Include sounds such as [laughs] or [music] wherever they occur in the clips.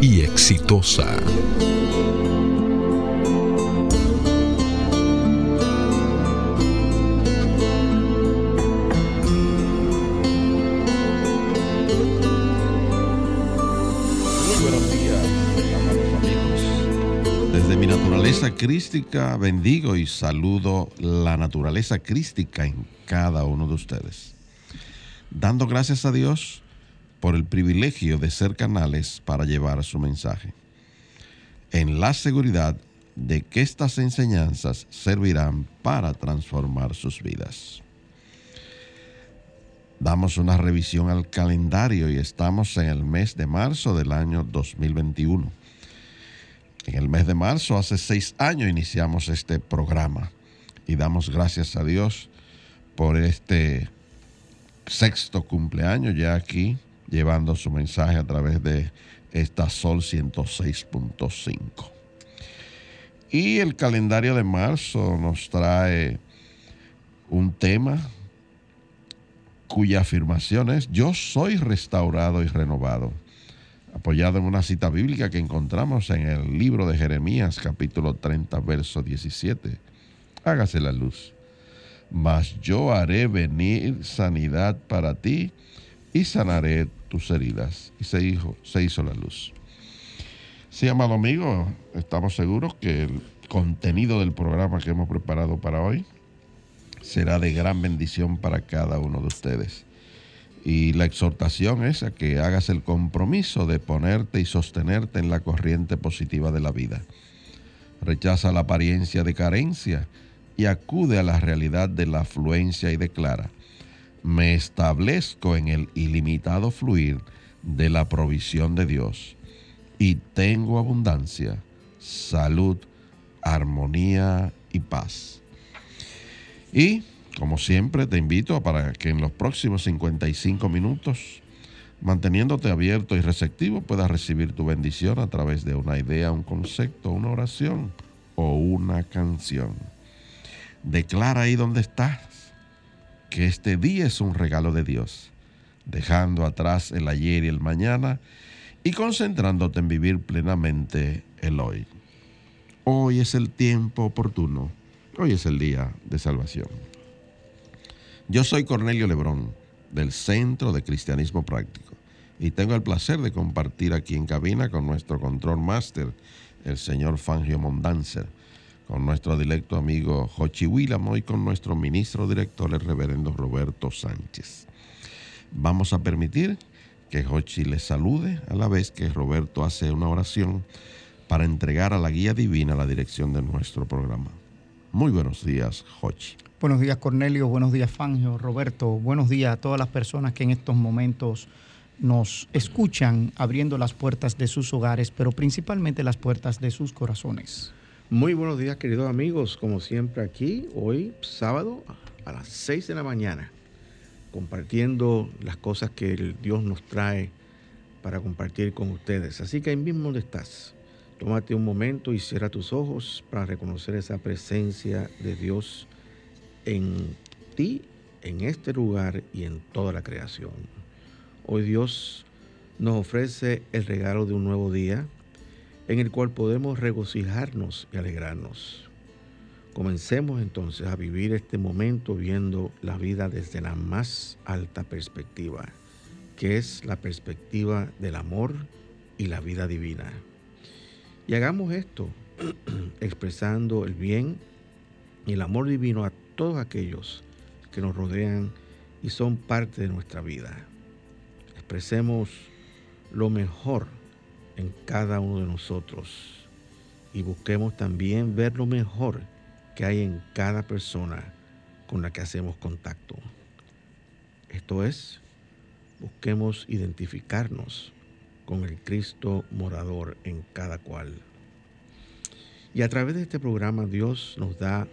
exitosa. crística bendigo y saludo la naturaleza crística en cada uno de ustedes. Dando gracias a Dios por el privilegio de ser canales para llevar su mensaje. En la seguridad de que estas enseñanzas servirán para transformar sus vidas. Damos una revisión al calendario y estamos en el mes de marzo del año 2021. En el mes de marzo, hace seis años, iniciamos este programa y damos gracias a Dios por este sexto cumpleaños ya aquí, llevando su mensaje a través de esta Sol 106.5. Y el calendario de marzo nos trae un tema cuya afirmación es, yo soy restaurado y renovado apoyado en una cita bíblica que encontramos en el libro de Jeremías capítulo 30, verso 17. Hágase la luz. Mas yo haré venir sanidad para ti y sanaré tus heridas. Y se hizo, se hizo la luz. Sí, amado amigo, estamos seguros que el contenido del programa que hemos preparado para hoy será de gran bendición para cada uno de ustedes. Y la exhortación es a que hagas el compromiso de ponerte y sostenerte en la corriente positiva de la vida. Rechaza la apariencia de carencia y acude a la realidad de la afluencia y declara, me establezco en el ilimitado fluir de la provisión de Dios y tengo abundancia, salud, armonía y paz. Y como siempre, te invito para que en los próximos 55 minutos, manteniéndote abierto y receptivo, puedas recibir tu bendición a través de una idea, un concepto, una oración o una canción. Declara ahí donde estás que este día es un regalo de Dios, dejando atrás el ayer y el mañana y concentrándote en vivir plenamente el hoy. Hoy es el tiempo oportuno, hoy es el día de salvación. Yo soy Cornelio Lebrón, del Centro de Cristianismo Práctico, y tengo el placer de compartir aquí en cabina con nuestro control master, el señor Fangio Mondanzer, con nuestro directo amigo Jochi Willamo y con nuestro ministro director, el reverendo Roberto Sánchez. Vamos a permitir que Jochi les salude a la vez que Roberto hace una oración para entregar a la guía divina la dirección de nuestro programa. Muy buenos días, Jochi. Buenos días Cornelio, buenos días Fangio, Roberto, buenos días a todas las personas que en estos momentos nos escuchan abriendo las puertas de sus hogares, pero principalmente las puertas de sus corazones. Muy buenos días queridos amigos, como siempre aquí, hoy sábado a las 6 de la mañana, compartiendo las cosas que Dios nos trae para compartir con ustedes. Así que ahí mismo donde estás, tómate un momento y cierra tus ojos para reconocer esa presencia de Dios en ti, en este lugar y en toda la creación. Hoy Dios nos ofrece el regalo de un nuevo día en el cual podemos regocijarnos y alegrarnos. Comencemos entonces a vivir este momento viendo la vida desde la más alta perspectiva, que es la perspectiva del amor y la vida divina. Y hagamos esto [clears throat] expresando el bien y el amor divino a todos aquellos que nos rodean y son parte de nuestra vida. Expresemos lo mejor en cada uno de nosotros y busquemos también ver lo mejor que hay en cada persona con la que hacemos contacto. Esto es, busquemos identificarnos con el Cristo morador en cada cual Y a través de este programa Dios nos da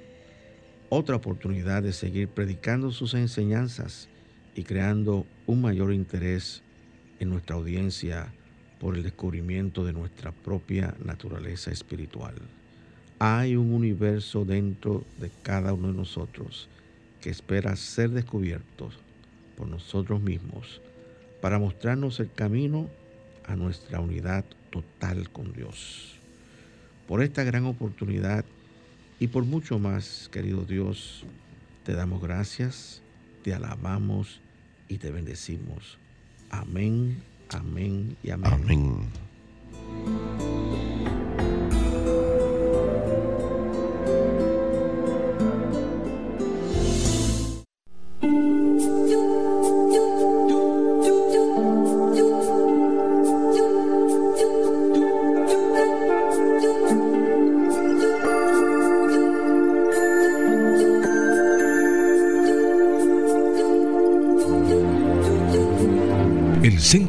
otra oportunidad de seguir predicando sus enseñanzas y creando un mayor interés en nuestra audiencia por el descubrimiento de nuestra propia naturaleza espiritual. Hay un universo dentro de cada uno de nosotros que espera ser descubierto por nosotros mismos para mostrarnos el camino a nuestra unidad total con Dios. Por esta gran oportunidad y por mucho más, querido Dios, te damos gracias, te alabamos y te bendecimos. Amén, amén y amén. Amén.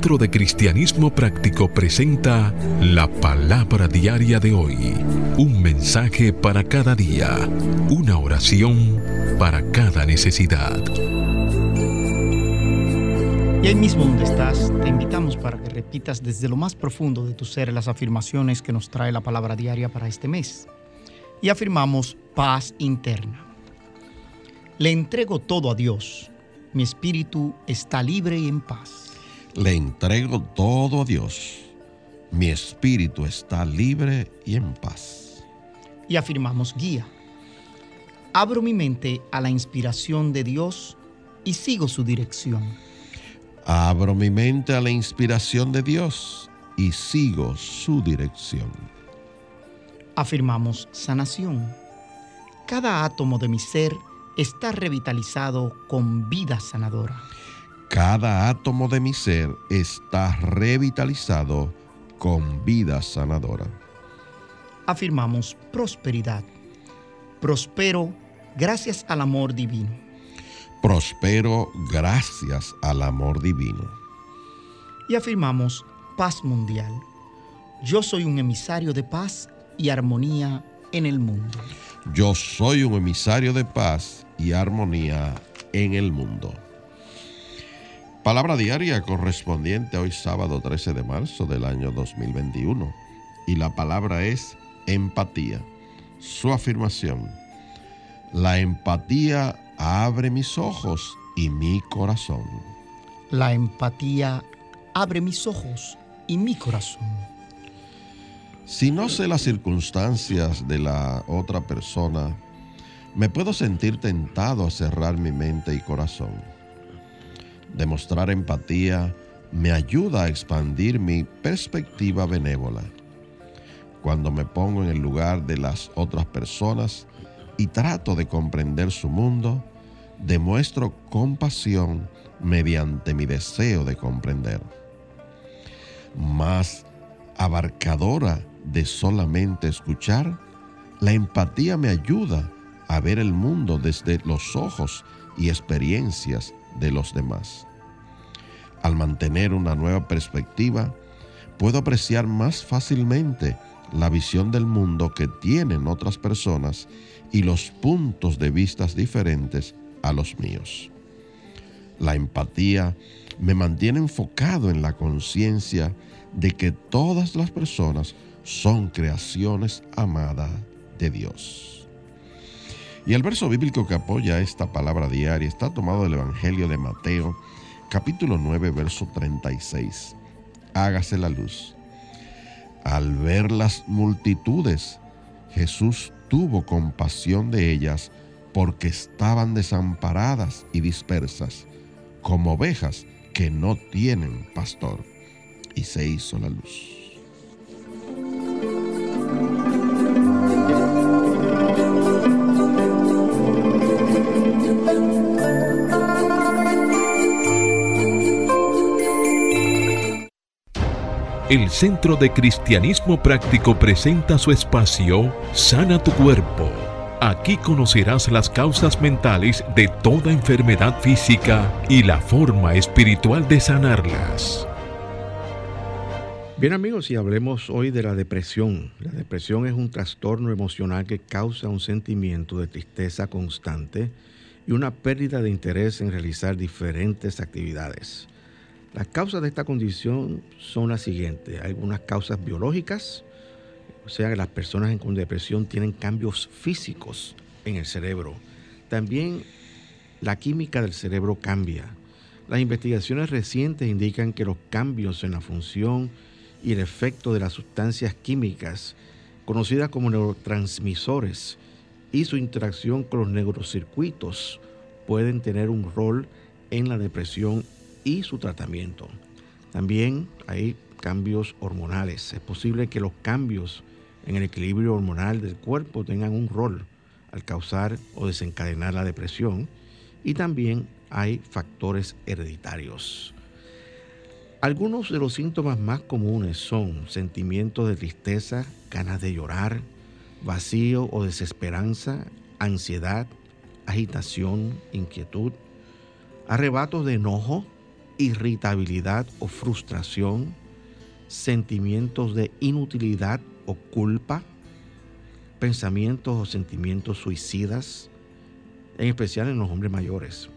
De Cristianismo Práctico presenta la palabra diaria de hoy. Un mensaje para cada día. Una oración para cada necesidad. Y ahí mismo donde estás, te invitamos para que repitas desde lo más profundo de tu ser las afirmaciones que nos trae la palabra diaria para este mes. Y afirmamos paz interna. Le entrego todo a Dios. Mi espíritu está libre y en paz. Le entrego todo a Dios. Mi espíritu está libre y en paz. Y afirmamos guía. Abro mi mente a la inspiración de Dios y sigo su dirección. Abro mi mente a la inspiración de Dios y sigo su dirección. Afirmamos sanación. Cada átomo de mi ser está revitalizado con vida sanadora. Cada átomo de mi ser está revitalizado con vida sanadora. Afirmamos prosperidad. Prospero gracias al amor divino. Prospero gracias al amor divino. Y afirmamos paz mundial. Yo soy un emisario de paz y armonía en el mundo. Yo soy un emisario de paz y armonía en el mundo. Palabra diaria correspondiente a hoy sábado 13 de marzo del año 2021. Y la palabra es empatía. Su afirmación. La empatía abre mis ojos y mi corazón. La empatía abre mis ojos y mi corazón. Si no sé las circunstancias de la otra persona, me puedo sentir tentado a cerrar mi mente y corazón Demostrar empatía me ayuda a expandir mi perspectiva benévola. Cuando me pongo en el lugar de las otras personas y trato de comprender su mundo, demuestro compasión mediante mi deseo de comprender. Más abarcadora de solamente escuchar, la empatía me ayuda a ver el mundo desde los ojos y experiencias de los demás. Al mantener una nueva perspectiva, puedo apreciar más fácilmente la visión del mundo que tienen otras personas y los puntos de vista diferentes a los míos. La empatía me mantiene enfocado en la conciencia de que todas las personas son creaciones amadas de Dios. Y el verso bíblico que apoya esta palabra diaria está tomado del Evangelio de Mateo, capítulo 9, verso 36. Hágase la luz. Al ver las multitudes, Jesús tuvo compasión de ellas porque estaban desamparadas y dispersas, como ovejas que no tienen pastor. Y se hizo la luz. El Centro de Cristianismo Práctico presenta su espacio Sana tu Cuerpo. Aquí conocerás las causas mentales de toda enfermedad física y la forma espiritual de sanarlas. Bien amigos, y hablemos hoy de la depresión. La depresión es un trastorno emocional que causa un sentimiento de tristeza constante y una pérdida de interés en realizar diferentes actividades. Las causas de esta condición son las siguientes. Algunas causas biológicas, o sea que las personas con depresión tienen cambios físicos en el cerebro. También la química del cerebro cambia. Las investigaciones recientes indican que los cambios en la función y el efecto de las sustancias químicas, conocidas como neurotransmisores, y su interacción con los neurocircuitos pueden tener un rol en la depresión y su tratamiento. También hay cambios hormonales. Es posible que los cambios en el equilibrio hormonal del cuerpo tengan un rol al causar o desencadenar la depresión. Y también hay factores hereditarios. Algunos de los síntomas más comunes son sentimientos de tristeza, ganas de llorar, vacío o desesperanza, ansiedad, agitación, inquietud, arrebatos de enojo, irritabilidad o frustración, sentimientos de inutilidad o culpa, pensamientos o sentimientos suicidas, en especial en los hombres mayores.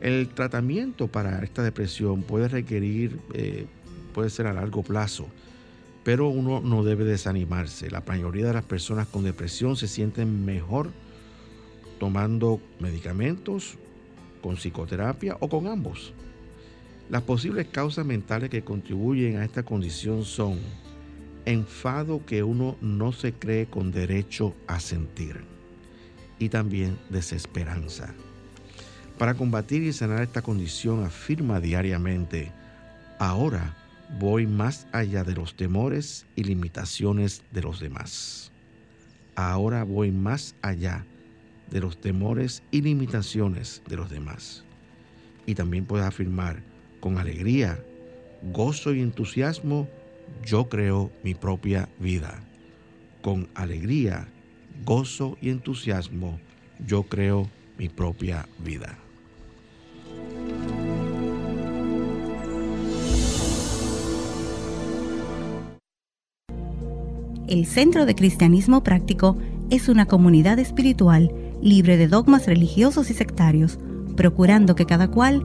El tratamiento para esta depresión puede requerir, eh, puede ser a largo plazo, pero uno no debe desanimarse. La mayoría de las personas con depresión se sienten mejor tomando medicamentos, con psicoterapia o con ambos. Las posibles causas mentales que contribuyen a esta condición son enfado que uno no se cree con derecho a sentir y también desesperanza. Para combatir y sanar esta condición afirma diariamente, ahora voy más allá de los temores y limitaciones de los demás. Ahora voy más allá de los temores y limitaciones de los demás. Y también puedes afirmar con alegría, gozo y entusiasmo, yo creo mi propia vida. Con alegría, gozo y entusiasmo, yo creo mi propia vida. El Centro de Cristianismo Práctico es una comunidad espiritual libre de dogmas religiosos y sectarios, procurando que cada cual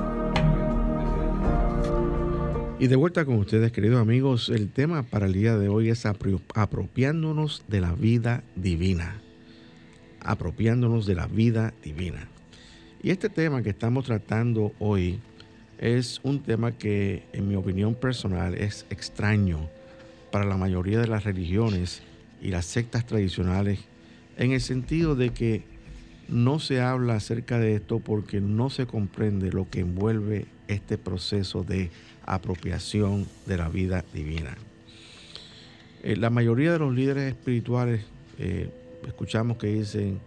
Y de vuelta con ustedes, queridos amigos, el tema para el día de hoy es apropiándonos de la vida divina. Apropiándonos de la vida divina. Y este tema que estamos tratando hoy es un tema que, en mi opinión personal, es extraño para la mayoría de las religiones y las sectas tradicionales en el sentido de que no se habla acerca de esto porque no se comprende lo que envuelve este proceso de apropiación de la vida divina. Eh, la mayoría de los líderes espirituales eh, escuchamos que dicen,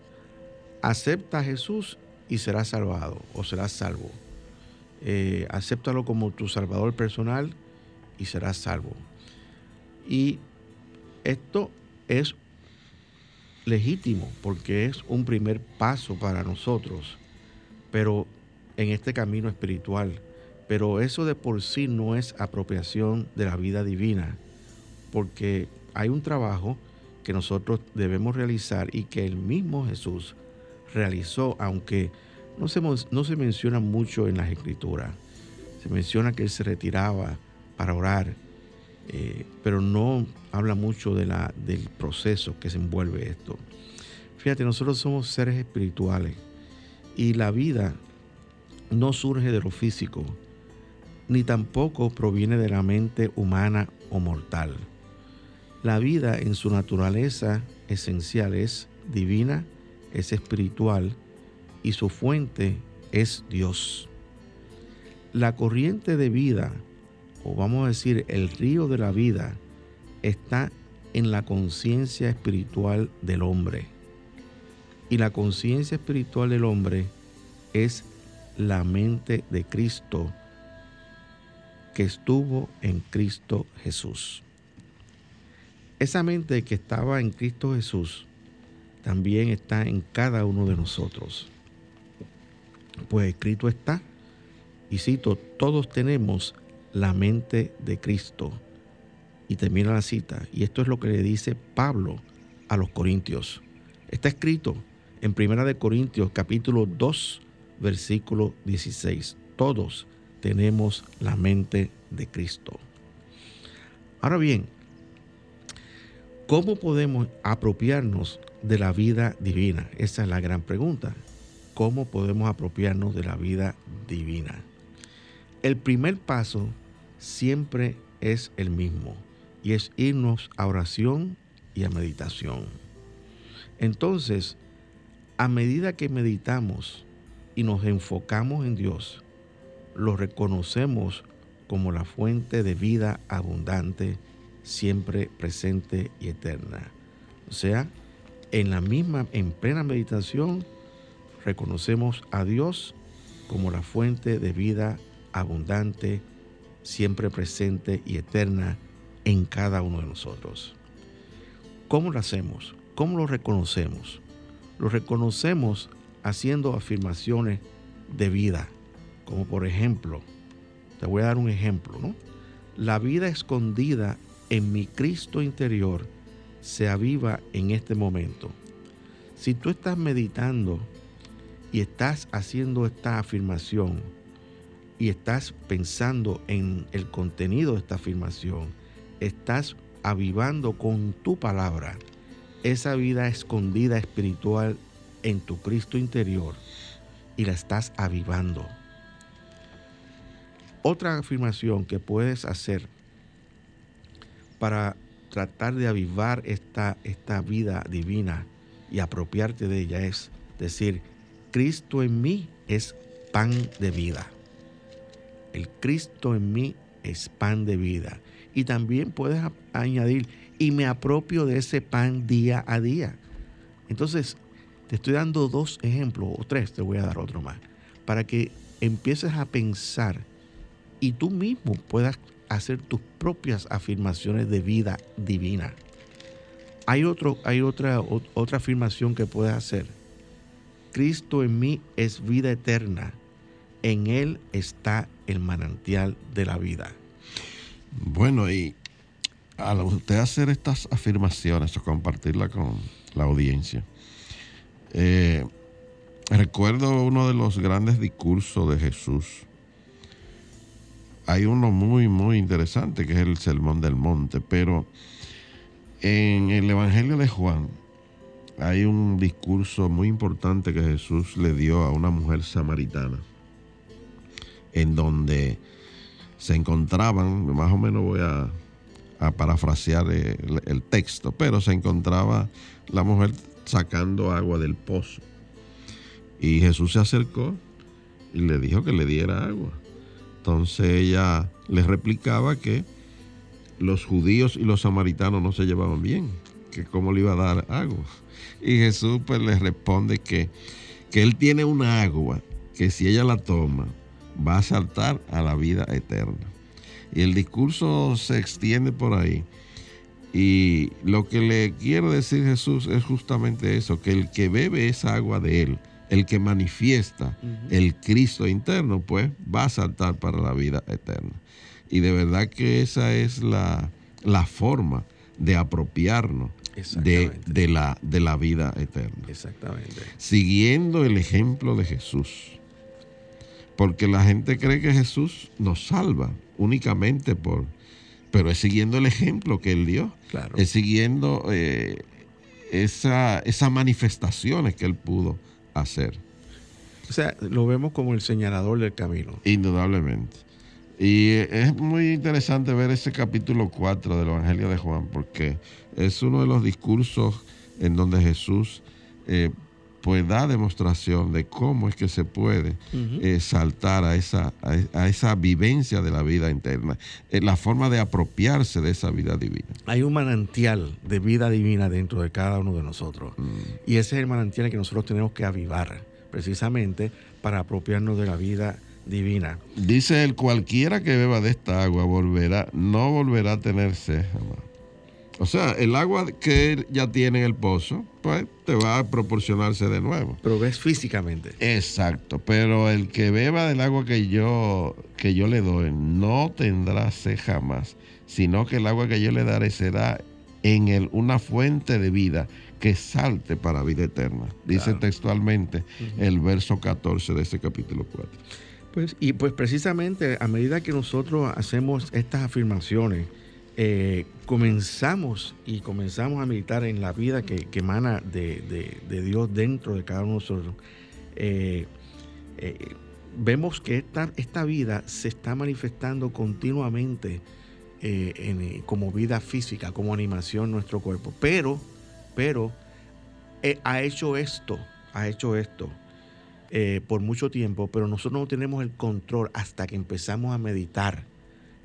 acepta a Jesús y serás salvado o serás salvo. Eh, acéptalo como tu salvador personal y serás salvo. Y esto es legítimo porque es un primer paso para nosotros, pero en este camino espiritual. Pero eso de por sí no es apropiación de la vida divina, porque hay un trabajo que nosotros debemos realizar y que el mismo Jesús realizó, aunque no se, no se menciona mucho en las escrituras. Se menciona que él se retiraba para orar, eh, pero no habla mucho de la, del proceso que se envuelve esto. Fíjate, nosotros somos seres espirituales y la vida no surge de lo físico, ni tampoco proviene de la mente humana o mortal. La vida en su naturaleza esencial es divina, es espiritual y su fuente es Dios. La corriente de vida o vamos a decir el río de la vida, está en la conciencia espiritual del hombre. Y la conciencia espiritual del hombre es la mente de Cristo que estuvo en Cristo Jesús. Esa mente que estaba en Cristo Jesús también está en cada uno de nosotros. Pues escrito está, y cito, todos tenemos la mente de Cristo. Y termina la cita, y esto es lo que le dice Pablo a los Corintios. Está escrito en Primera de Corintios capítulo 2, versículo 16. Todos tenemos la mente de Cristo. Ahora bien, ¿cómo podemos apropiarnos de la vida divina? Esa es la gran pregunta. ¿Cómo podemos apropiarnos de la vida divina? El primer paso siempre es el mismo y es irnos a oración y a meditación. Entonces, a medida que meditamos y nos enfocamos en Dios, lo reconocemos como la fuente de vida abundante, siempre presente y eterna. O sea, en la misma, en plena meditación, reconocemos a Dios como la fuente de vida abundante, siempre presente y eterna en cada uno de nosotros. ¿Cómo lo hacemos? ¿Cómo lo reconocemos? Lo reconocemos haciendo afirmaciones de vida, como por ejemplo, te voy a dar un ejemplo, ¿no? La vida escondida en mi Cristo interior se aviva en este momento. Si tú estás meditando y estás haciendo esta afirmación y estás pensando en el contenido de esta afirmación, estás avivando con tu palabra esa vida escondida espiritual en tu Cristo interior y la estás avivando. Otra afirmación que puedes hacer para tratar de avivar esta, esta vida divina y apropiarte de ella es decir, Cristo en mí es pan de vida. El Cristo en mí es pan de vida. Y también puedes añadir, y me apropio de ese pan día a día. Entonces, te estoy dando dos ejemplos, o tres, te voy a dar otro más, para que empieces a pensar y tú mismo puedas hacer tus propias afirmaciones de vida divina. Hay, otro, hay otra, otra afirmación que puedes hacer. Cristo en mí es vida eterna. En Él está el manantial de la vida. Bueno, y al usted hacer estas afirmaciones o compartirla con la audiencia, eh, recuerdo uno de los grandes discursos de Jesús. Hay uno muy, muy interesante que es el Sermón del Monte, pero en el Evangelio de Juan hay un discurso muy importante que Jesús le dio a una mujer samaritana, en donde se encontraban, más o menos voy a, parafrasear el texto, pero se encontraba la mujer sacando agua del pozo. Y Jesús se acercó y le dijo que le diera agua. Entonces ella le replicaba que los judíos y los samaritanos no se llevaban bien, que cómo le iba a dar agua. Y Jesús pues le responde que, que él tiene una agua que si ella la toma va a saltar a la vida eterna. Y el discurso se extiende por ahí y lo que le quiere decir Jesús es justamente eso, que el que bebe esa agua de él, el que manifiesta el Cristo interno, pues va a saltar para la vida eterna. Y de verdad que esa es la, forma de apropiarnos de, la, de la vida eterna. Exactamente. Siguiendo el ejemplo de Jesús. Porque la gente cree que Jesús nos salva únicamente por pero es siguiendo el ejemplo que él dio. Claro. Es siguiendo eh, esa, esas manifestaciones que él pudo hacer. O sea, lo vemos como el señalador del camino. Indudablemente. Y es muy interesante ver ese capítulo 4 del Evangelio de Juan, porque es uno de los discursos en donde Jesús eh, pues da demostración de cómo es que se puede eh, saltar a esa, a, esa vivencia de la vida interna, eh, la forma de apropiarse de esa vida divina. Hay un manantial de vida divina dentro de cada uno de nosotros. Mm. Y ese es el manantial que nosotros tenemos que avivar, precisamente para apropiarnos de la vida divina. Dice él, cualquiera que beba de esta agua volverá, no volverá a tener sed o sea, el agua que él ya tiene en el pozo, pues te va a proporcionarse de nuevo. Pero ves físicamente. Exacto, pero el que beba del agua que yo, que yo le doy no tendrá sed jamás, sino que el agua que yo le daré será en él una fuente de vida que salte para vida eterna. Dice textualmente el verso 14 de ese capítulo 4. Pues, y pues precisamente a medida que nosotros hacemos estas afirmaciones, eh, comenzamos y comenzamos a meditar en la vida que, emana de, Dios dentro de cada uno de nosotros, eh, eh, vemos que esta, esta, vida se está manifestando continuamente como vida física, como animación en nuestro cuerpo. Pero, pero, ha hecho esto, ha hecho esto. por mucho tiempo, pero nosotros no tenemos el control hasta que empezamos a meditar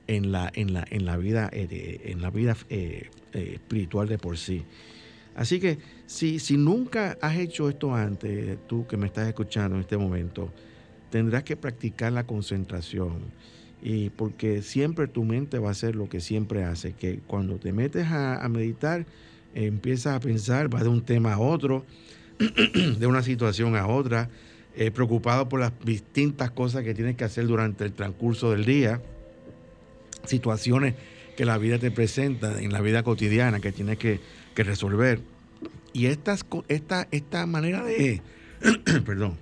en la, en la, en la vida, eh, en la vida eh, eh, espiritual de por sí. Así que si, si nunca has hecho esto antes, tú que me estás escuchando en este momento, tendrás que practicar la concentración. Y porque siempre tu mente va a hacer lo que siempre hace, que cuando te metes a, meditar, empiezas a pensar, vas de un tema a otro, [clears throat] de una situación a otra, preocupado por las distintas cosas que tienes que hacer durante el transcurso del día situaciones que la vida te presenta en la vida cotidiana que tienes que, resolver. Y estas, esta, esta manera de, [clears throat] perdón,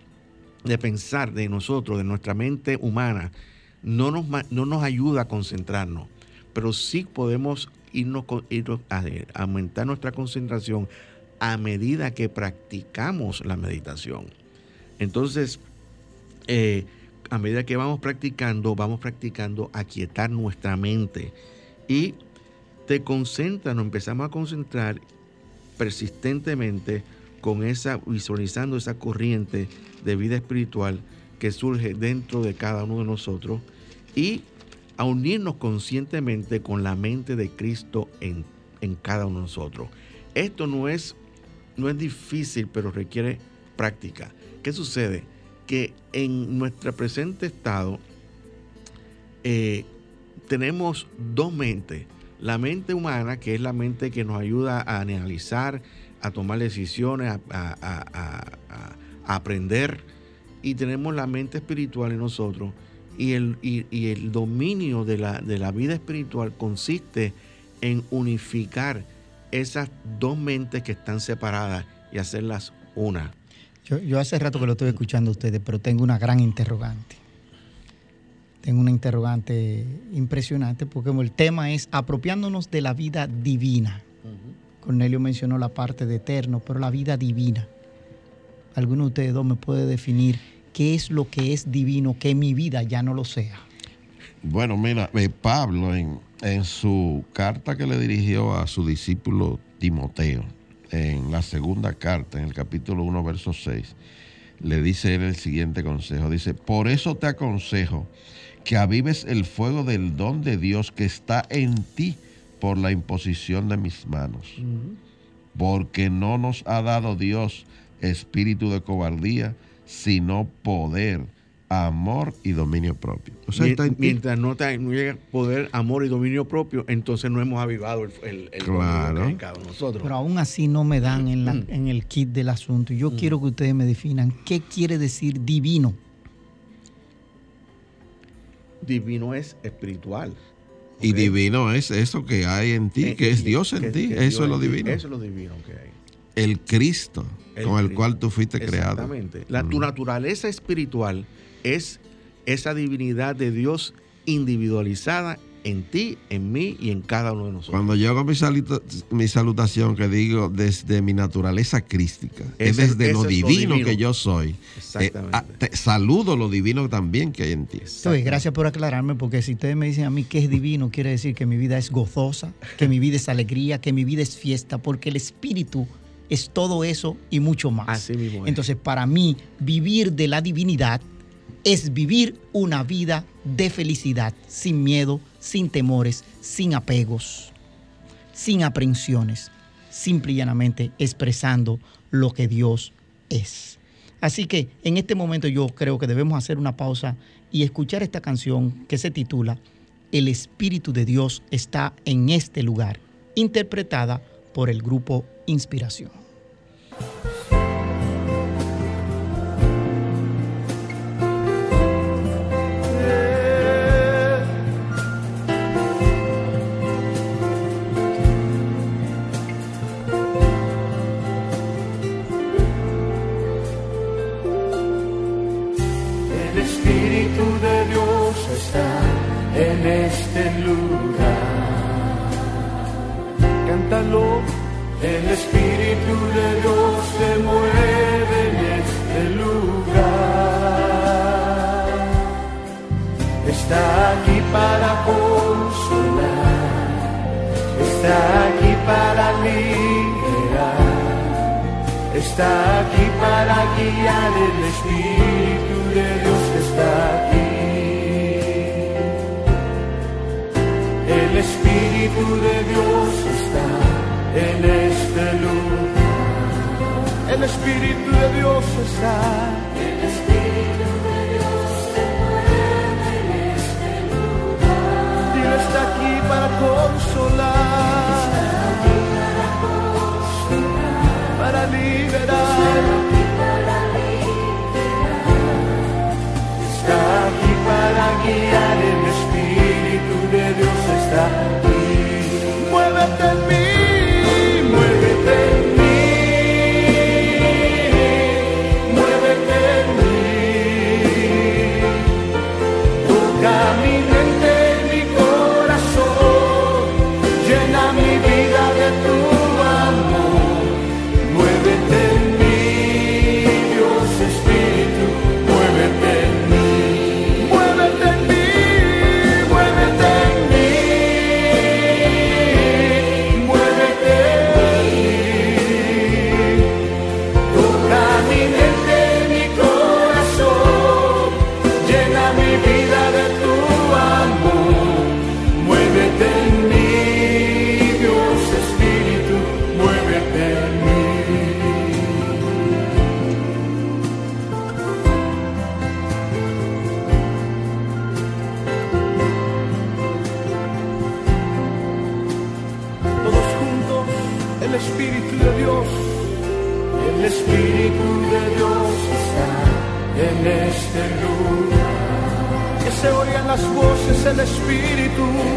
de pensar de nosotros, de nuestra mente humana, no nos, no nos ayuda a concentrarnos, pero sí podemos irnos, a, aumentar nuestra concentración a medida que practicamos la meditación. Entonces, eh, a medida que vamos practicando, vamos practicando a quietar nuestra mente y te concentras, nos empezamos a concentrar persistentemente con esa, visualizando esa corriente de vida espiritual que surge dentro de cada uno de nosotros y a unirnos conscientemente con la mente de Cristo en, en cada uno de nosotros. Esto no es, no es difícil, pero requiere práctica. ¿Qué sucede? Que en nuestro presente estado eh, tenemos dos mentes. La mente humana, que es la mente que nos ayuda a analizar, a tomar decisiones, a, aprender. Y tenemos la mente espiritual en nosotros. Y el, y, el dominio de la, de la vida espiritual consiste en unificar esas dos mentes que están separadas y hacerlas una. Yo, hace rato que lo estoy escuchando a ustedes, pero tengo una gran interrogante. Tengo una interrogante impresionante porque el tema es apropiándonos de la vida divina. Cornelio mencionó la parte de eterno, pero la vida divina. ¿Alguno de ustedes dos me puede definir qué es lo que es divino que mi vida ya no lo sea? Bueno, mira, eh, Pablo en, en su carta que le dirigió a su discípulo Timoteo, en la segunda carta, en el capítulo 1, verso 6, le dice él el siguiente consejo. Dice, por eso te aconsejo que avives el fuego del don de Dios que está en ti por la imposición de mis manos. Porque no nos ha dado Dios espíritu de cobardía, sino poder, amor y dominio propio. Mientras no, llega poder, amor y dominio propio, entonces no hemos avivado el, el, claro. en cada nosotros. Pero aún así no me dan en, mm. en el kit del asunto. Yo mm. quiero que ustedes me definan qué quiere decir divino. Divino es espiritual. Y divino es eso que hay en ti, eh, que es Dios en ti. eso es lo divino. Eso es lo divino que hay. El Cristo con el cual tú fuiste creado. Exactamente. La, Tu naturaleza espiritual es esa divinidad de Dios individualizada en ti, en mí y en cada uno de nosotros. Cuando yo hago mi, salutación que digo desde mi naturaleza crística, es desde lo divino, que yo soy. Eh, Exactamente. Ah, saludo lo divino también que hay en ti. Gracias por aclararme, porque si ustedes me dicen a mí que es divino, quiere decir que mi vida es gozosa, que mi vida es alegría, que mi vida es fiesta, porque el espíritu es todo eso y mucho más. Así mismo. Entonces, para mí, vivir de la divinidad es vivir una vida de felicidad, sin miedo, sin temores, sin apegos, sin aprensiones, simple y llanamente expresando lo que Dios es. Así que en este momento yo creo que debemos hacer una pausa y escuchar esta canción que se titula El Espíritu de Dios está en este lugar, interpretada por el grupo Inspiración. el Espíritu.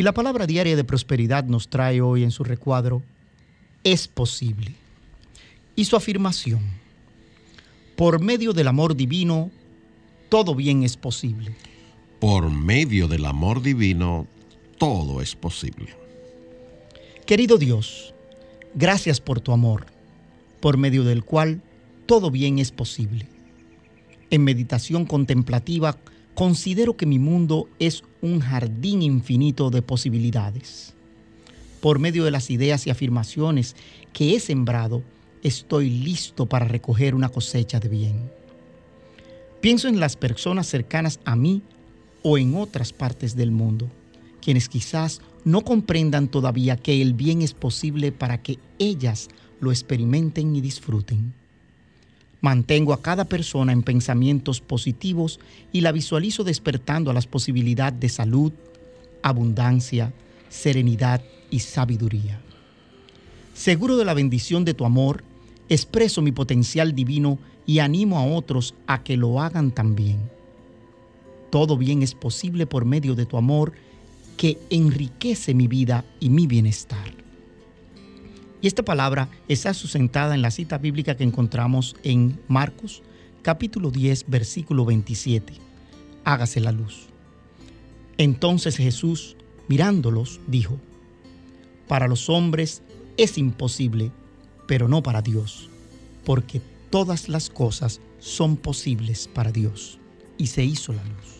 Y la palabra diaria de prosperidad nos trae hoy en su recuadro, es posible. Y su afirmación, por medio del amor divino, todo bien es posible. Por medio del amor divino, todo es posible. Querido Dios, gracias por tu amor, por medio del cual todo bien es posible. En meditación contemplativa, considero que mi mundo es un jardín infinito de posibilidades. Por medio de las ideas y afirmaciones que he sembrado, estoy listo para recoger una cosecha de bien. Pienso en las personas cercanas a mí o en otras partes del mundo, quienes quizás no comprendan todavía que el bien es posible para que ellas lo experimenten y disfruten. Mantengo a cada persona en pensamientos positivos y la visualizo despertando a las posibilidades de salud, abundancia, serenidad y sabiduría. Seguro de la bendición de tu amor, expreso mi potencial divino y animo a otros a que lo hagan también. Todo bien es posible por medio de tu amor que enriquece mi vida y mi bienestar. Y esta palabra está sustentada en la cita bíblica que encontramos en Marcos capítulo 10 versículo 27. Hágase la luz. Entonces Jesús, mirándolos, dijo, para los hombres es imposible, pero no para Dios, porque todas las cosas son posibles para Dios. Y se hizo la luz.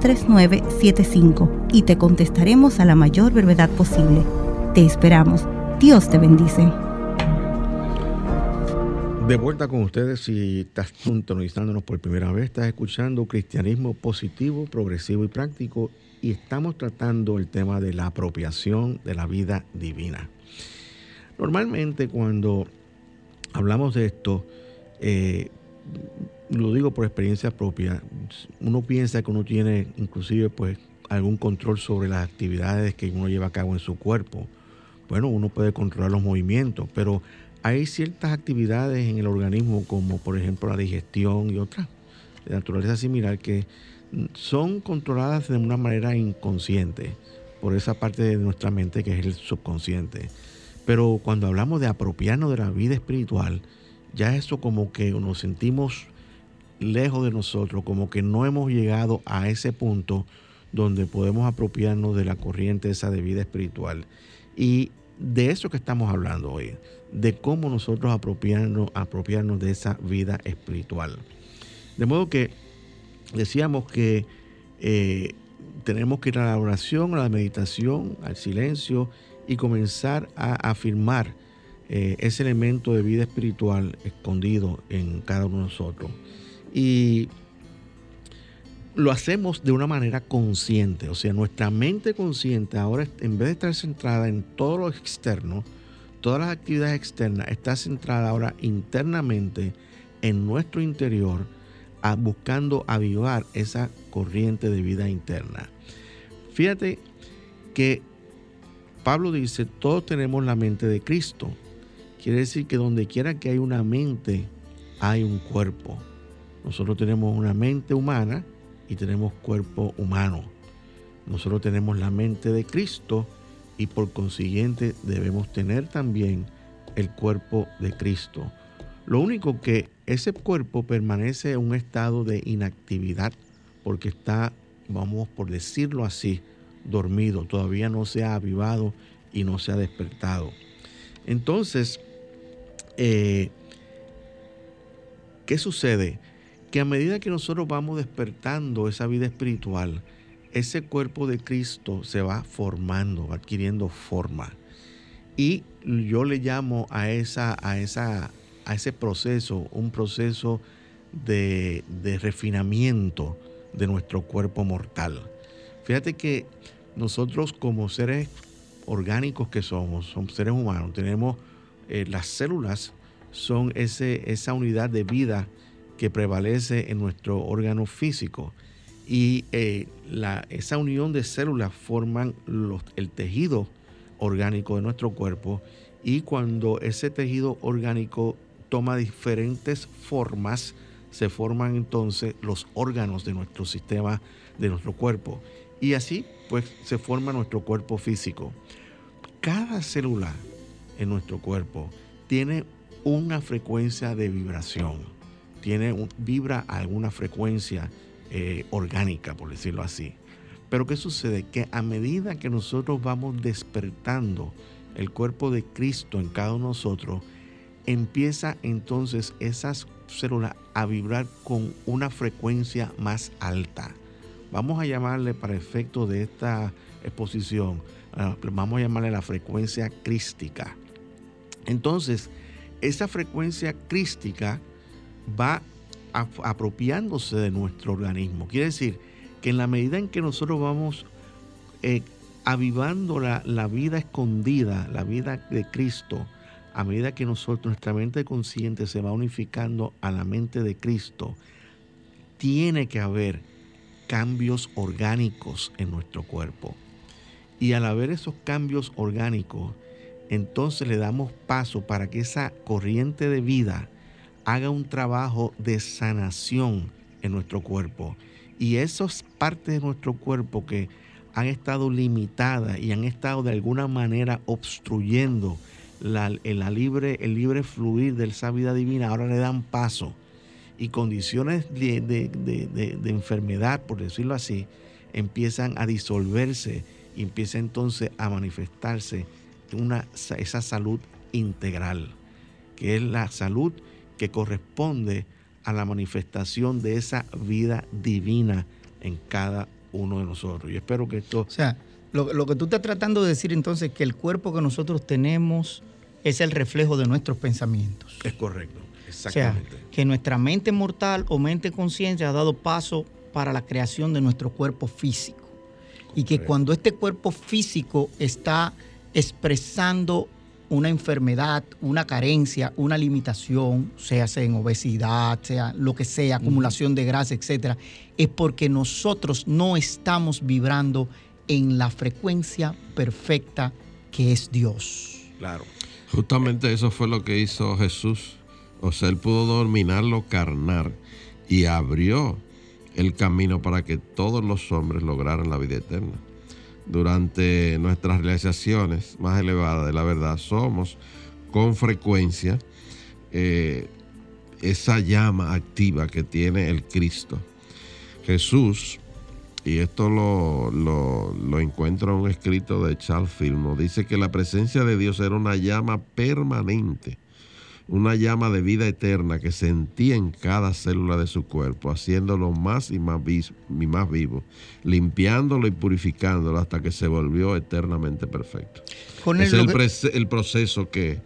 3975 y te contestaremos a la mayor brevedad posible. Te esperamos. Dios te bendice. De vuelta con ustedes, si estás sintonizándonos por primera vez, estás escuchando Cristianismo Positivo, Progresivo y Práctico y estamos tratando el tema de la apropiación de la vida divina. Normalmente cuando hablamos de esto, eh, lo digo por experiencia propia, uno piensa que uno tiene inclusive pues algún control sobre las actividades que uno lleva a cabo en su cuerpo. Bueno, uno puede controlar los movimientos, pero hay ciertas actividades en el organismo como por ejemplo la digestión y otras de naturaleza similar que son controladas de una manera inconsciente por esa parte de nuestra mente que es el subconsciente. Pero cuando hablamos de apropiarnos de la vida espiritual, ya eso como que nos sentimos lejos de nosotros, como que no hemos llegado a ese punto donde podemos apropiarnos de la corriente esa de vida espiritual. Y de eso que estamos hablando hoy, de cómo nosotros apropiarnos, apropiarnos de esa vida espiritual. De modo que decíamos que eh, tenemos que ir a la oración, a la meditación, al silencio y comenzar a afirmar eh, ese elemento de vida espiritual escondido en cada uno de nosotros. Y lo hacemos de una manera consciente, o sea, nuestra mente consciente ahora, en vez de estar centrada en todo lo externo, todas las actividades externas, está centrada ahora internamente en nuestro interior, buscando avivar esa corriente de vida interna. Fíjate que Pablo dice, todos tenemos la mente de Cristo. Quiere decir que donde quiera que hay una mente, hay un cuerpo. Nosotros tenemos una mente humana y tenemos cuerpo humano. Nosotros tenemos la mente de Cristo y por consiguiente debemos tener también el cuerpo de Cristo. Lo único que ese cuerpo permanece en un estado de inactividad porque está, vamos por decirlo así, dormido, todavía no se ha avivado y no se ha despertado. Entonces, eh, ¿qué sucede? Que a medida que nosotros vamos despertando esa vida espiritual, ese cuerpo de Cristo se va formando, va adquiriendo forma. Y yo le llamo a, esa, a, esa, a ese proceso un proceso de, refinamiento de nuestro cuerpo mortal. Fíjate que nosotros como seres orgánicos que somos, somos seres humanos, tenemos eh, las células, son ese, esa unidad de vida que prevalece en nuestro órgano físico. Y eh, la, esa unión de células forman los, el tejido orgánico de nuestro cuerpo y cuando ese tejido orgánico toma diferentes formas, se forman entonces los órganos de nuestro sistema, de nuestro cuerpo. Y así pues se forma nuestro cuerpo físico. Cada célula en nuestro cuerpo tiene una frecuencia de vibración, tiene vibra a alguna frecuencia eh, orgánica, por decirlo así. Pero ¿qué sucede? Que a medida que nosotros vamos despertando el cuerpo de Cristo en cada uno de nosotros, empieza entonces esas células a vibrar con una frecuencia más alta vamos a llamarle para efecto de esta exposición, ah, vamos a llamarle la frecuencia crística. Entonces, esa frecuencia crística va apropiándose de nuestro organismo. Quiere decir que en la medida en que nosotros vamos eh, avivando la, la, vida escondida, la vida de Cristo, a medida que nosotros, nuestra mente consciente se va unificando a la mente de Cristo, tiene que haber cambios orgánicos en nuestro cuerpo. Y al haber esos cambios orgánicos, entonces le damos paso para que esa corriente de vida haga un trabajo de sanación en nuestro cuerpo. Y esas partes de nuestro cuerpo que han estado limitadas y han estado de alguna manera obstruyendo la, libre, el libre fluir de esa vida divina, ahora le dan paso y condiciones de, enfermedad, por decirlo así, empiezan a disolverse y empieza entonces a manifestarse una, esa salud integral, que es la salud que corresponde a la manifestación de esa vida divina en cada uno de nosotros. Y espero que esto... O sea, lo, lo que tú estás tratando de decir entonces es que el cuerpo que nosotros tenemos es el reflejo de nuestros pensamientos. Es correcto. O sea, que nuestra mente mortal o mente consciente ha dado paso para la creación de nuestro cuerpo físico. Y que cuando este cuerpo físico está expresando una enfermedad, una carencia, una limitación, sea en obesidad, sea lo que sea, acumulación de grasa, etcétera, es porque nosotros no estamos vibrando en la frecuencia perfecta que es Dios. Claro. Justamente eso fue lo que hizo Jesús o sea, él pudo dominar lo carnal y abrió el camino para que todos los hombres lograran la vida eterna. Durante nuestras realizaciones más elevadas de la verdad, somos con frecuencia eh, esa llama activa que tiene el Cristo. Jesús, y esto lo, lo encuentro en un escrito de Charles Filmo, dice que la presencia de Dios era una llama permanente una llama de vida eterna que sentía en cada célula de su cuerpo, haciéndolo más y más, más vivo, limpiándolo y purificándolo hasta que se volvió eternamente perfecto. es el, el, proceso que,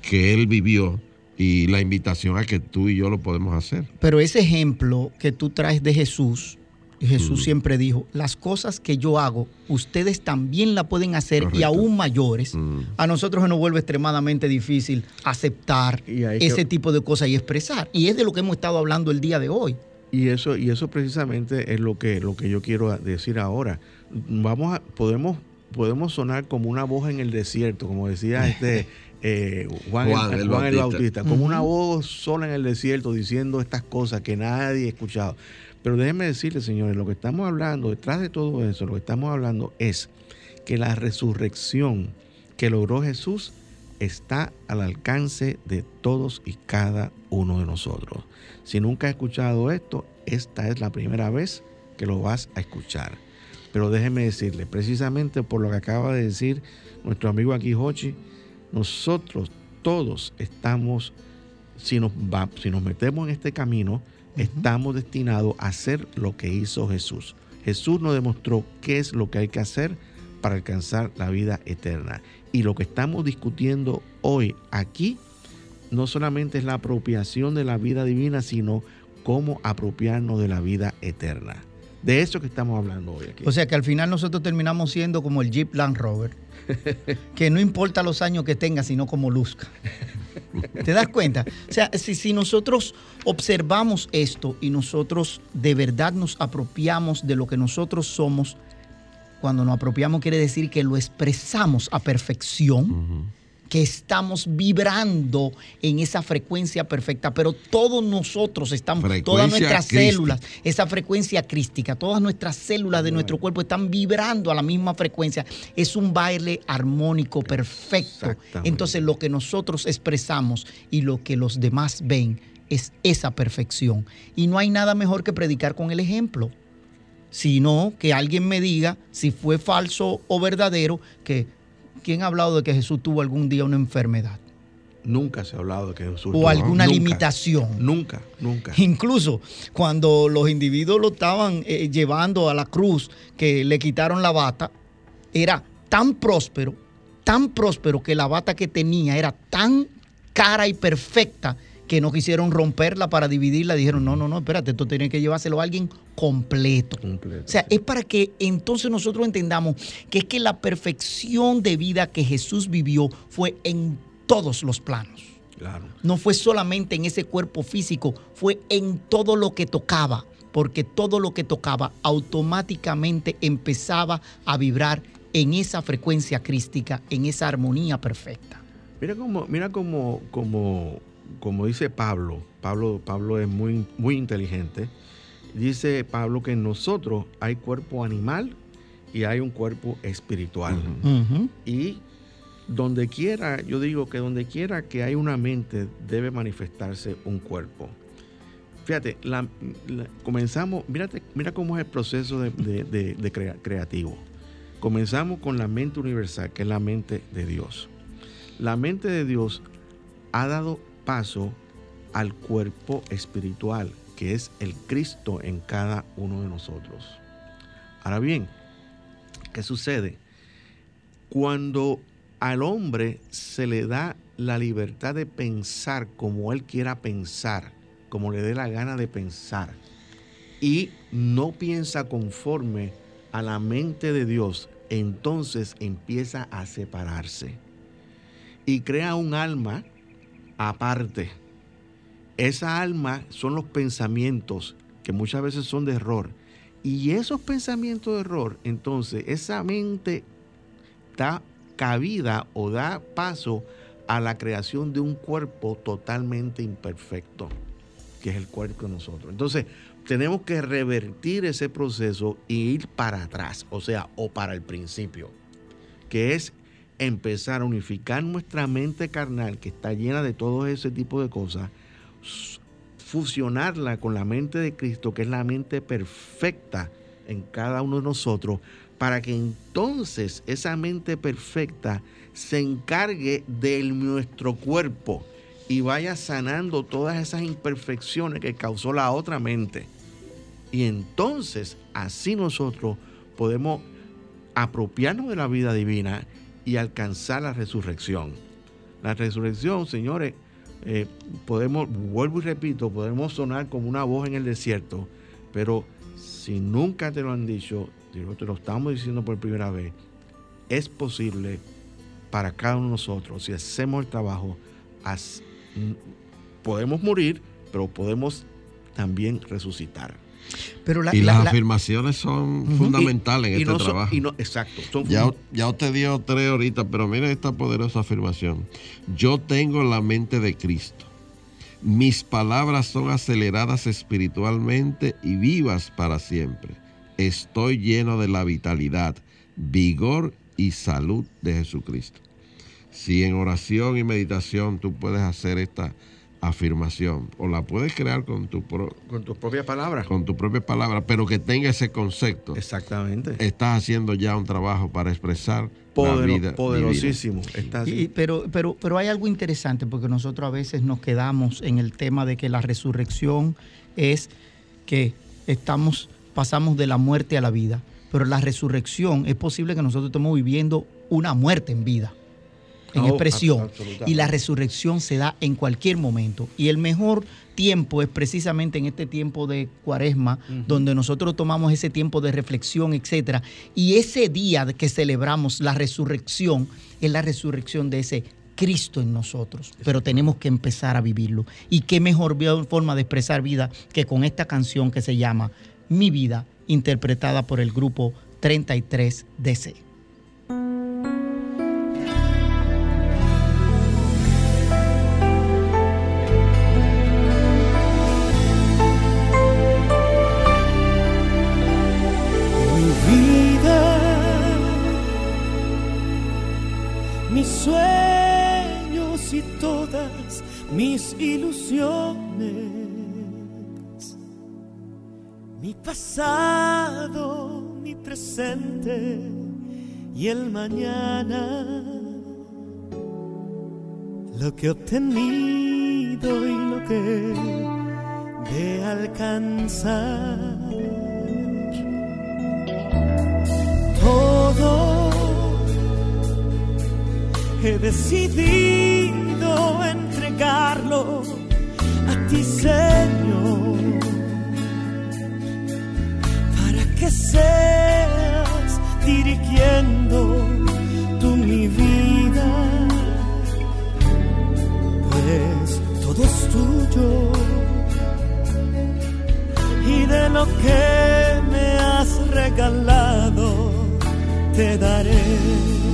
que él vivió y la invitación a que tú y yo lo podemos hacer. Pero ese ejemplo que tú traes de Jesús, Jesús siempre dijo, las cosas que yo hago, ustedes también la pueden hacer y aún mayores. A nosotros se nos vuelve extremadamente difícil aceptar ese tipo de cosas y expresar. Y es de lo que hemos estado hablando el día de hoy. Y eso, y eso precisamente es lo que, lo que yo quiero decir ahora. Vamos a, podemos, podemos sonar como una voz en el desierto, como decía [laughs] este eh, Juan, el, Bautista, como una voz sola en el desierto diciendo estas cosas que nadie ha escuchado. Pero déjenme decirles, señores, lo que estamos hablando, detrás de todo eso, lo que estamos hablando es que la resurrección que logró Jesús está al alcance de todos y cada uno de nosotros. Si nunca has escuchado esto, esta es la primera vez que lo vas a escuchar. Pero déjeme decirle, precisamente por lo que acaba de decir nuestro amigo aquí, Hochi, nosotros todos estamos, si nos, si nos metemos en este camino, estamos destinados a hacer lo que hizo Jesús. Jesús nos demostró qué es lo que hay que hacer para alcanzar la vida eterna. Y lo que estamos discutiendo hoy aquí no solamente es la apropiación de la vida divina, sino cómo apropiarnos de la vida eterna. De eso que estamos hablando hoy aquí. O sea que al final nosotros terminamos siendo como el Jeep Land Rover, [laughs] que no importa los años que tenga, sino como luzca. ¿Te das cuenta? O sea, si, si nosotros observamos esto y nosotros de verdad nos apropiamos de lo que nosotros somos, cuando nos apropiamos quiere decir que lo expresamos a perfección, que estamos vibrando en esa frecuencia perfecta, pero todos nosotros estamos, todas nuestras células, esa frecuencia crística, todas nuestras células de nuestro cuerpo están vibrando a la misma frecuencia. Es un baile armónico perfecto. Entonces lo que nosotros expresamos y lo que los demás ven es esa perfección. Y no hay nada mejor que predicar con el ejemplo sino que alguien me diga si fue falso o verdadero, que ¿quién ha hablado de que Jesús tuvo algún día una enfermedad? Nunca se ha hablado de que Jesús o alguna limitación. Nunca, nunca. Incluso cuando los individuos lo estaban eh, llevando a la cruz, que le quitaron la bata, era tan próspero, tan próspero que la bata que tenía era tan cara y perfecta que no quisieron romperla para dividirla, dijeron, no, no, no, espérate, esto tiene que llevárselo a alguien completo. o sea, es para que entonces nosotros entendamos que es que la perfección de vida que Jesús vivió fue en todos los planos. Claro. No fue solamente en ese cuerpo físico, fue en todo lo que tocaba, porque todo lo que tocaba automáticamente empezaba a vibrar en esa frecuencia crística, en esa armonía perfecta. Mira cómo, mira cómo, cómo como dice Pablo, Pablo, Pablo es muy, muy inteligente, dice Pablo que en nosotros hay cuerpo animal y hay un cuerpo espiritual. Y donde quiera, yo digo que donde quiera que hay una mente, debe manifestarse un cuerpo. Fíjate, comenzamos, mírate, mira cómo es el proceso de, creativo. Comenzamos con la mente universal, que es la mente de Dios. La mente de Dios ha dado paso al cuerpo espiritual, que es el Cristo en cada uno de nosotros. Ahora bien, ¿qué sucede? Cuando al hombre se le da la libertad de pensar como él quiera pensar, como le dé la gana de pensar, y no piensa conforme a la mente de Dios, entonces empieza a separarse y crea un alma aparte. Esa alma son los pensamientos que muchas veces son de error. Y esos pensamientos de error, entonces esa mente da cabida o da paso a la creación de un cuerpo totalmente imperfecto, que es el cuerpo de nosotros. Entonces, tenemos que revertir ese proceso e ir para atrás, o sea, o para el principio, que es empezar a unificar nuestra mente carnal, que está llena de todo ese tipo de cosas, fusionarla con la mente de Cristo, que es la mente perfecta en cada uno de nosotros, para que entonces esa mente perfecta se encargue de nuestro cuerpo y vaya sanando todas esas imperfecciones que causó la otra mente. Y entonces así nosotros podemos apropiarnos de la vida divina y alcanzar la resurrección. La resurrección, señores, eh, podemos, vuelvo y repito, podemos sonar como una voz en el desierto, pero si nunca te lo han dicho, te lo estamos diciendo por primera vez, es posible para cada uno de nosotros, si hacemos el trabajo, podemos morir, pero podemos también resucitar. Pero y las afirmaciones son fundamentales en este trabajo. exacto. ya, ya usted dio tres ahorita, pero mire esta poderosa afirmación. Yo tengo la mente de Cristo. Mis palabras son aceleradas espiritualmente y vivas para siempre. Estoy lleno de la vitalidad, vigor y salud de Jesucristo. Si en oración y meditación tú puedes hacer esta afirmación o la puedes crear con tu con tus propias palabras. con tu propia palabra pero que tenga ese concepto. Exactamente. Estás haciendo ya un trabajo para expresar la vida poderosísimo. Pero pero pero hay algo interesante porque nosotros a veces nos quedamos en el tema de que la resurrección es que estamos pasamos de la muerte a la vida pero la resurrección es posible que nosotros estemos viviendo una muerte en vida en oh, expresión. Y la resurrección se da en cualquier momento. Y el mejor tiempo es precisamente en este tiempo de cuaresma, donde nosotros tomamos ese tiempo de reflexión, etc. Y ese día que celebramos la resurrección es la resurrección de ese Cristo en nosotros, pero tenemos que empezar a vivirlo. Y qué mejor forma de expresar vida que con esta canción que se llama Mi vida, interpretada por el grupo 33 DC. mis ilusiones, mi pasado, mi presente y el mañana, lo que he obtenido y lo que de alcanzar. He decidido en a ti, Señor, para que seas dirigiendo tú mi vida, pues todo es tuyo y de lo que me has regalado te daré.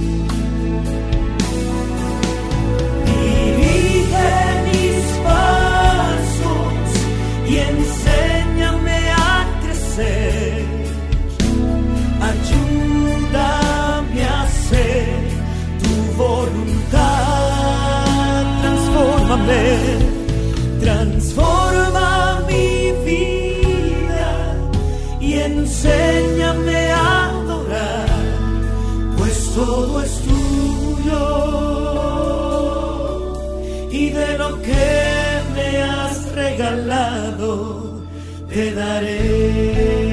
Y enséñame a crecer. Ayúdame a hacer tu voluntad. Transfórmame, transforma mi vida y enséñame a adorar, pues todo es de lo que regalado te daré.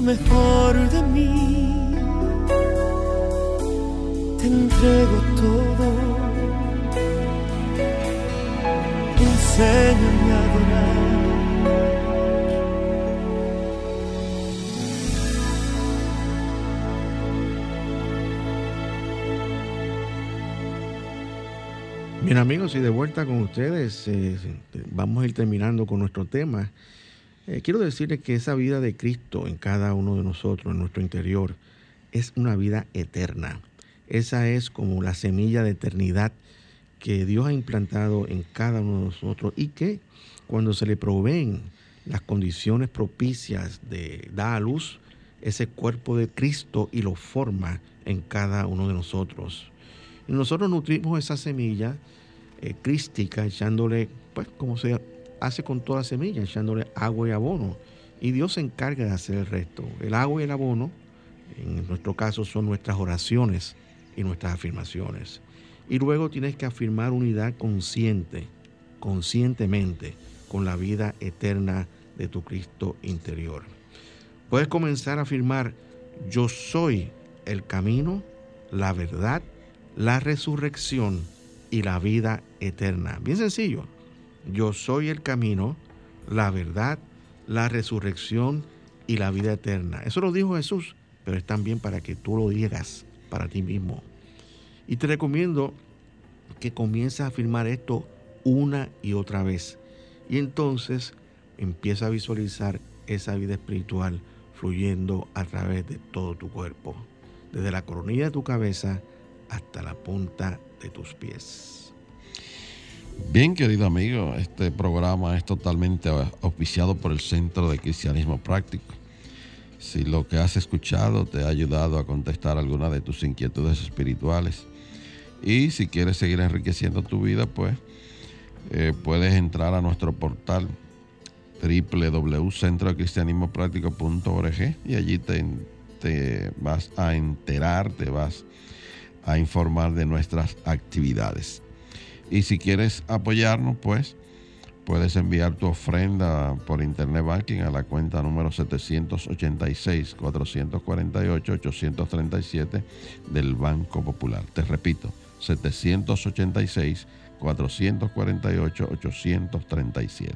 Mejor de mí. Te entrego todo. Enséñame a adorar. Bien amigos, y de vuelta con ustedes, eh, vamos a ir terminando con nuestro tema. Eh, quiero decirles que esa vida de Cristo en cada uno de nosotros, en nuestro interior, es una vida eterna. Esa es como la semilla de eternidad que Dios ha implantado en cada uno de nosotros y que cuando se le proveen las condiciones propicias de dar a luz ese cuerpo de Cristo y lo forma en cada uno de nosotros. Y nosotros nutrimos esa semilla eh, crística echándole, pues como se hace con toda semilla, echándole agua y abono. Y Dios se encarga de hacer el resto. El agua y el abono, en nuestro caso, son nuestras oraciones y nuestras afirmaciones. Y luego tienes que afirmar unidad consciente, conscientemente, con la vida eterna de tu Cristo interior. Puedes comenzar a afirmar, yo soy el camino, la verdad, la resurrección y la vida eterna. Bien sencillo. Yo soy el camino, la verdad, la resurrección y la vida eterna. Eso lo dijo Jesús, pero es también para que tú lo digas para ti mismo. Y te recomiendo que comiences a afirmar esto una y otra vez. Y entonces empieza a visualizar esa vida espiritual fluyendo a través de todo tu cuerpo, desde la coronilla de tu cabeza hasta la punta de tus pies. Bien, querido amigo, este programa es totalmente auspiciado por el Centro de Cristianismo Práctico. Si lo que has escuchado te ha ayudado a contestar alguna de tus inquietudes espirituales y si quieres seguir enriqueciendo tu vida, pues eh, puedes entrar a nuestro portal www.centrocristianismopráctico.org y allí te, te vas a enterar, te vas a informar de nuestras actividades. Y si quieres apoyarnos, pues puedes enviar tu ofrenda por Internet Banking a la cuenta número 786-448-837 del Banco Popular. Te repito, 786-448-837.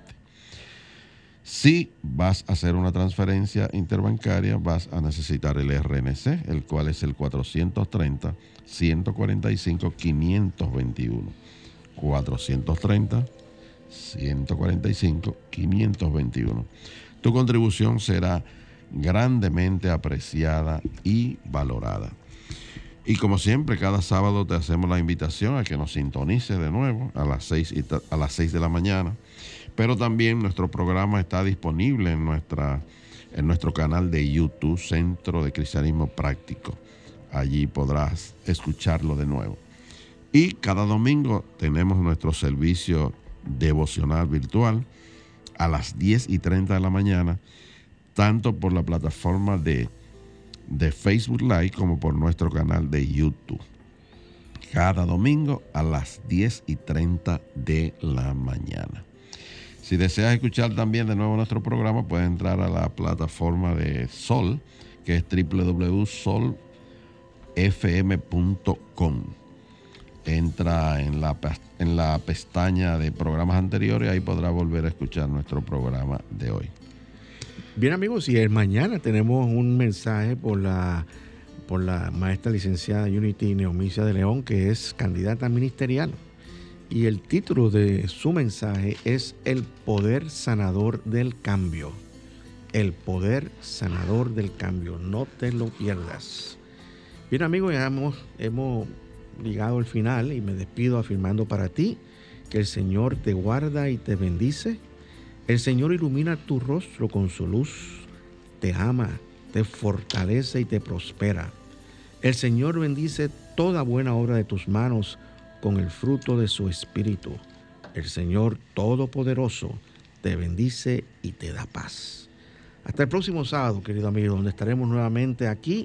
Si vas a hacer una transferencia interbancaria, vas a necesitar el RNC, el cual es el 430-145-521. 430-145-521. Tu contribución será grandemente apreciada y valorada. Y como siempre, cada sábado te hacemos la invitación a que nos sintonice de nuevo a las 6, a las 6 de la mañana pero también nuestro programa está disponible en, nuestra, en nuestro canal de YouTube, Centro de Cristianismo Práctico. Allí podrás escucharlo de nuevo. Y cada domingo tenemos nuestro servicio devocional virtual a las 10 y 30 de la mañana, tanto por la plataforma de, de Facebook Live como por nuestro canal de YouTube. Cada domingo a las 10 y 30 de la mañana. Si deseas escuchar también de nuevo nuestro programa, puedes entrar a la plataforma de Sol, que es www.solfm.com. Entra en la, en la pestaña de programas anteriores, ahí podrás volver a escuchar nuestro programa de hoy. Bien amigos, y el mañana tenemos un mensaje por la, por la maestra licenciada Unity Neomicia de León, que es candidata ministerial y el título de su mensaje es El poder sanador del cambio. El poder sanador del cambio. No te lo pierdas. Bien amigos, ya hemos llegado al final y me despido afirmando para ti que el Señor te guarda y te bendice. El Señor ilumina tu rostro con su luz, te ama, te fortalece y te prospera. El Señor bendice toda buena obra de tus manos con el fruto de su espíritu. El Señor Todopoderoso te bendice y te da paz. Hasta el próximo sábado, querido amigo, donde estaremos nuevamente aquí